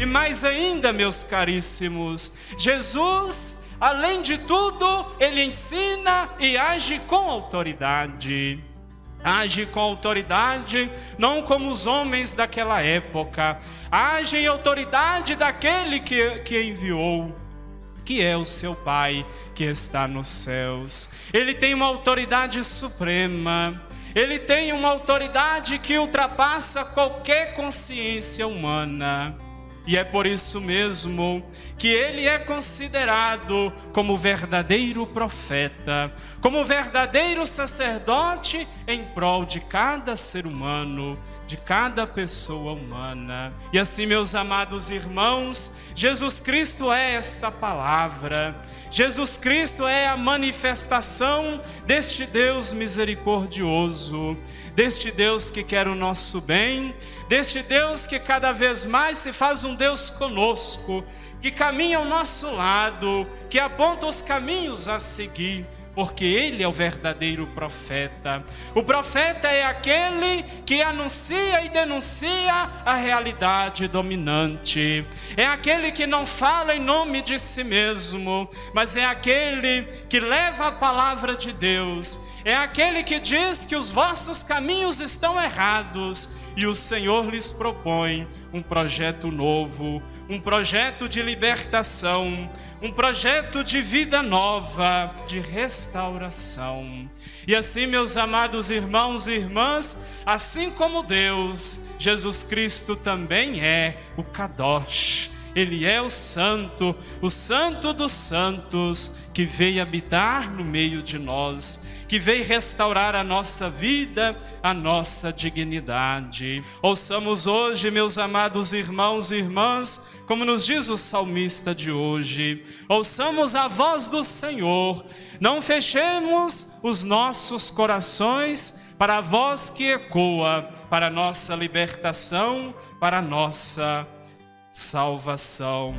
E mais ainda, meus caríssimos, Jesus, além de tudo, ele ensina e age com autoridade. Age com autoridade, não como os homens daquela época, age em autoridade daquele que, que enviou, que é o seu Pai que está nos céus. Ele tem uma autoridade suprema, ele tem uma autoridade que ultrapassa qualquer consciência humana. E é por isso mesmo que ele é considerado como verdadeiro profeta, como verdadeiro sacerdote em prol de cada ser humano, de cada pessoa humana. E assim, meus amados irmãos, Jesus Cristo é esta palavra. Jesus Cristo é a manifestação deste Deus misericordioso, deste Deus que quer o nosso bem, deste Deus que cada vez mais se faz um Deus conosco, que caminha ao nosso lado, que aponta os caminhos a seguir porque ele é o verdadeiro profeta. O profeta é aquele que anuncia e denuncia a realidade dominante. É aquele que não fala em nome de si mesmo, mas é aquele que leva a palavra de Deus. É aquele que diz que os vossos caminhos estão errados e o Senhor lhes propõe um projeto novo, um projeto de libertação, um projeto de vida nova, de restauração. E assim, meus amados irmãos e irmãs, assim como Deus, Jesus Cristo também é o Kadosh. Ele é o santo, o santo dos santos, que veio habitar no meio de nós que veio restaurar a nossa vida, a nossa dignidade. Ouçamos hoje, meus amados irmãos e irmãs, como nos diz o salmista de hoje, ouçamos a voz do Senhor, não fechemos os nossos corações para a voz que ecoa para a nossa libertação, para a nossa salvação.